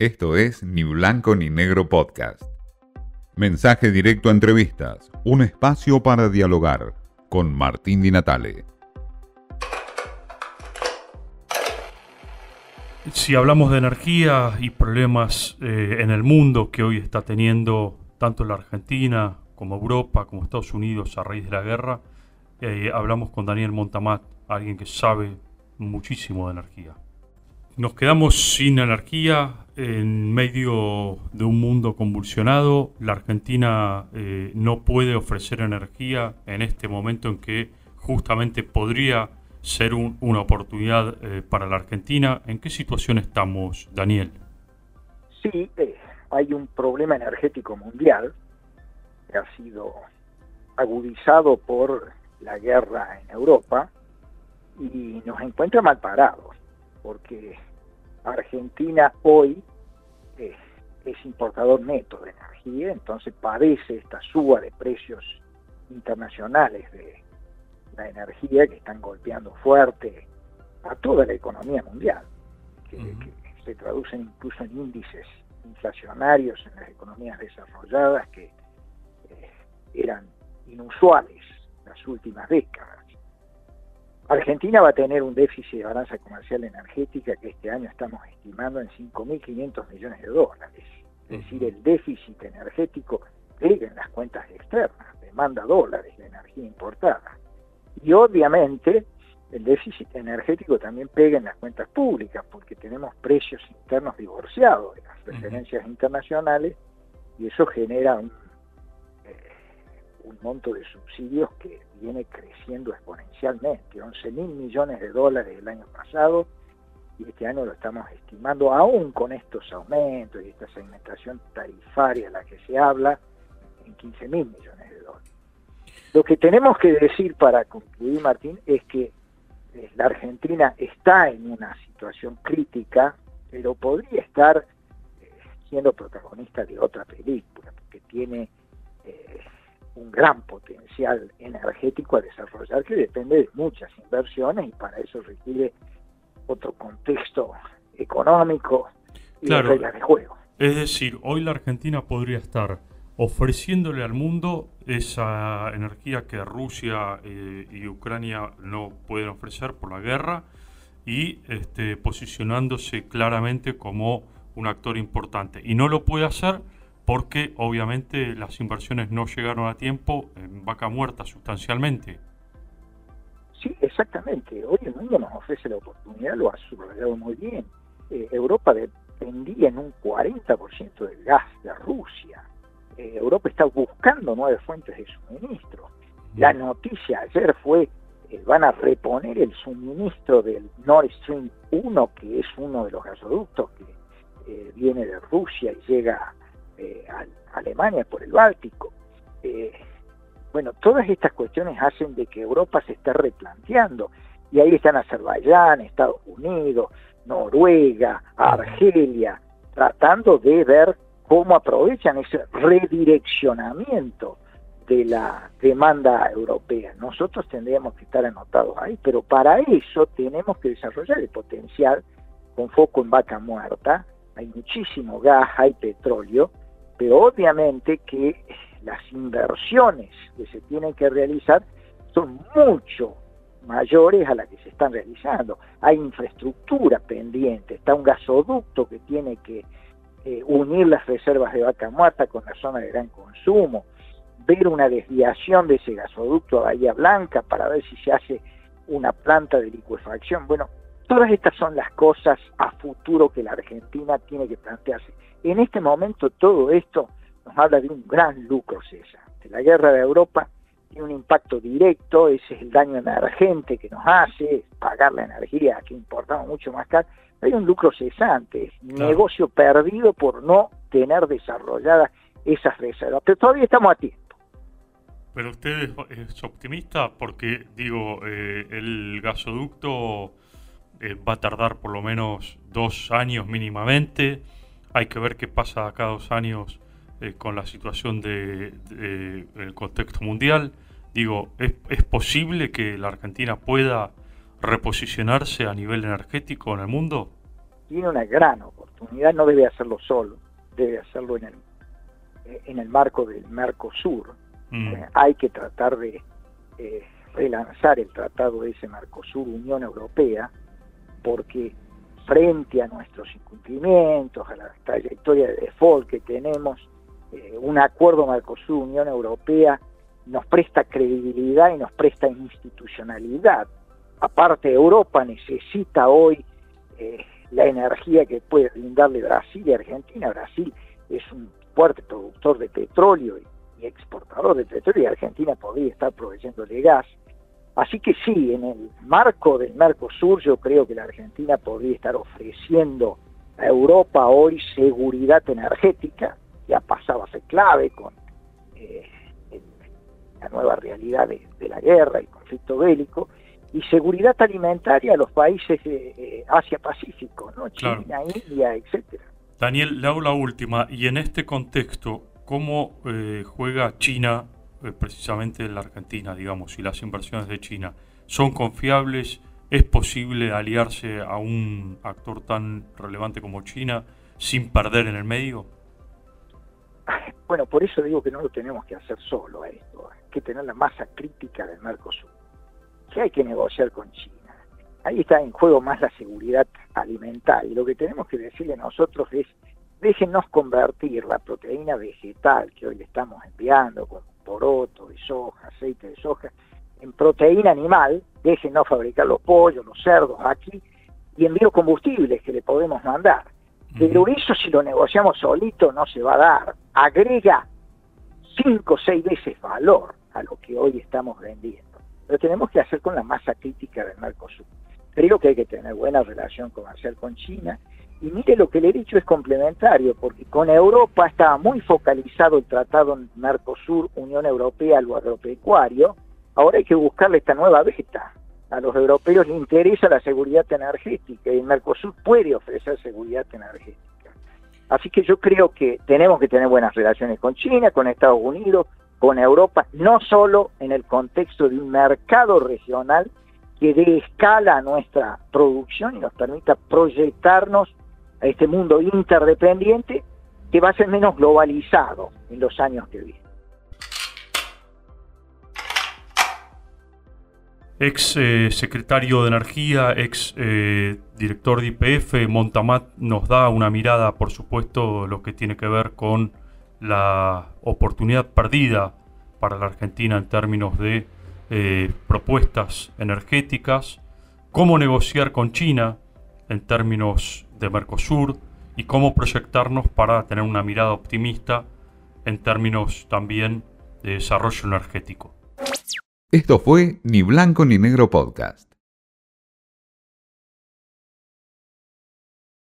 Esto es Ni Blanco ni Negro Podcast. Mensaje directo a entrevistas, un espacio para dialogar con Martín Di Natale. Si hablamos de energía y problemas eh, en el mundo que hoy está teniendo tanto la Argentina como Europa, como Estados Unidos a raíz de la guerra, eh, hablamos con Daniel Montamat, alguien que sabe muchísimo de energía. Nos quedamos sin energía en medio de un mundo convulsionado. La Argentina eh, no puede ofrecer energía en este momento en que justamente podría ser una oportunidad eh, para la Argentina. ¿En qué situación estamos, Daniel? Sí, eh, hay un problema energético mundial que ha sido agudizado por la guerra en Europa y nos encuentra mal parados, porque Argentina hoy es, importador neto de energía, entonces padece esta suba de precios internacionales de la energía que están golpeando fuerte a toda la economía mundial, que, se traducen incluso en índices inflacionarios en las economías desarrolladas que eh, eran inusuales las últimas décadas. Argentina va a tener un déficit de balanza comercial energética que este año estamos estimando en 5.500 millones de dólares. Es decir, el déficit energético pega en las cuentas externas, demanda dólares de energía importada. Y obviamente el déficit energético también pega en las cuentas públicas porque tenemos precios internos divorciados de las referencias internacionales y eso genera un un monto de subsidios que viene creciendo exponencialmente, 11 mil millones de dólares el año pasado y este año lo estamos estimando aún con estos aumentos y esta segmentación tarifaria a la que se habla en 15 mil millones de dólares. Lo que tenemos que decir para concluir, Martín, es que eh, la Argentina está en una situación crítica, pero podría estar eh, siendo protagonista de otra película, porque tiene eh, un gran potencial energético a desarrollar que depende de muchas inversiones y para eso requiere otro contexto económico y reglas de juego. Es decir, hoy la Argentina podría estar ofreciéndole al mundo esa energía que Rusia eh, y Ucrania no pueden ofrecer por la guerra y este, posicionándose claramente como un actor importante. Y no lo puede hacer porque obviamente las inversiones no llegaron a tiempo en vaca muerta sustancialmente. Sí, exactamente. Hoy el mundo nos ofrece la oportunidad, lo ha subrayado muy bien. Eh, Europa dependía en un 40% del gas de Rusia. Eh, Europa está buscando nuevas fuentes de suministro. La noticia ayer fue eh, van a reponer el suministro del Nord Stream 1, que es uno de los gasoductos que viene de Rusia y llega Alemania por el Báltico. Eh, bueno, todas estas cuestiones hacen de que Europa se esté replanteando. Y ahí están Azerbaiyán, Estados Unidos, Noruega, Argelia, tratando de ver cómo aprovechan ese redireccionamiento de la demanda europea. Nosotros tendríamos que estar anotados ahí, pero para eso tenemos que desarrollar el potencial con foco en vaca muerta. Hay muchísimo gas, hay petróleo, pero obviamente que las inversiones que se tienen que realizar son mucho mayores a las que se están realizando. Hay infraestructura pendiente, está un gasoducto que tiene que eh, unir las reservas de vaca muerta con la zona de gran consumo, ver una desviación de ese gasoducto a Bahía Blanca para ver si se hace una planta de liquefacción. Bueno, todas estas son las cosas a futuro que la Argentina tiene que plantearse. En este momento todo esto nos habla de un gran lucro cesante. La guerra de Europa tiene un impacto directo, ese es el daño emergente que nos hace, pagar la energía que importamos mucho más caro, hay un lucro cesante, es negocio perdido por no tener desarrolladas esas reservas, pero todavía estamos a tiempo. Pero usted es optimista porque, digo, eh, el gasoducto eh, va a tardar por lo menos dos años mínimamente, hay que ver qué pasa cada dos años eh, con la situación del de, el contexto mundial. Digo, ¿es, ¿es, posible que la Argentina pueda reposicionarse a nivel energético en el mundo? Tiene una gran oportunidad no debe hacerlo solo, debe hacerlo en el, en el marco del Mercosur. Mm. Eh, hay que tratar de relanzar el tratado de ese Mercosur-Unión Europea, porque frente a nuestros incumplimientos, a la trayectoria de default que tenemos, eh, un acuerdo Mercosur-Unión Europea nos presta credibilidad y nos presta institucionalidad. Aparte, Europa necesita hoy eh, la energía que puede brindarle Brasil y Argentina. Brasil es un fuerte productor de petróleo y, exportador de petróleo y Argentina podría estar proveyéndole gas. Así que sí, en el marco del Mercosur yo creo que la Argentina podría estar ofreciendo a Europa hoy seguridad energética, ya pasaba a ser clave con eh, la nueva realidad de, la guerra, el conflicto bélico, y seguridad alimentaria a los países de eh, Asia-Pacífico, ¿no? China, India, etcétera. Daniel, le hago la última, y en este contexto, ¿cómo eh, juega China precisamente en la Argentina, digamos, y las inversiones de China? ¿Son confiables? ¿Es posible aliarse a un actor tan relevante como China sin perder en el medio? Bueno, por eso digo que no lo tenemos que hacer solo esto, hay que tener la masa crítica del Mercosur, que hay que negociar con China. Ahí está en juego más la seguridad alimentaria y lo que tenemos que decirle nosotros es déjenos convertir la proteína vegetal que hoy le estamos enviando con poroto de soja, aceite de soja, en proteína animal, déjenos fabricar los pollos, los cerdos aquí y en biocombustibles que le podemos mandar. Pero eso si lo negociamos solito no se va a dar. Agrega cinco o seis veces valor a lo que hoy estamos vendiendo. Pero tenemos que hacer con la masa crítica del Mercosur. Creo que hay que tener buena relación comercial con China. Y mire, lo que le he dicho es complementario, porque con Europa estaba muy focalizado el tratado Mercosur-Unión Europea, lo agropecuario. Ahora hay que buscarle esta nueva beta a los europeos les interesa la seguridad energética y el Mercosur puede ofrecer seguridad energética. Así que yo creo que tenemos que tener buenas relaciones con China, con Estados Unidos, con Europa, no solo en el contexto de un mercado regional que dé escala a nuestra producción y nos permita proyectarnos a este mundo interdependiente que va a ser menos globalizado en los años que vienen. ex eh, secretario de Energía, ex eh, director de IPF, Montamat nos da una mirada, por supuesto, lo que tiene que ver con la oportunidad perdida para la Argentina en términos de eh, propuestas energéticas, cómo negociar con China en términos de Mercosur y cómo proyectarnos para tener una mirada optimista en términos también de desarrollo energético. Esto fue Ni Blanco ni Negro Podcast.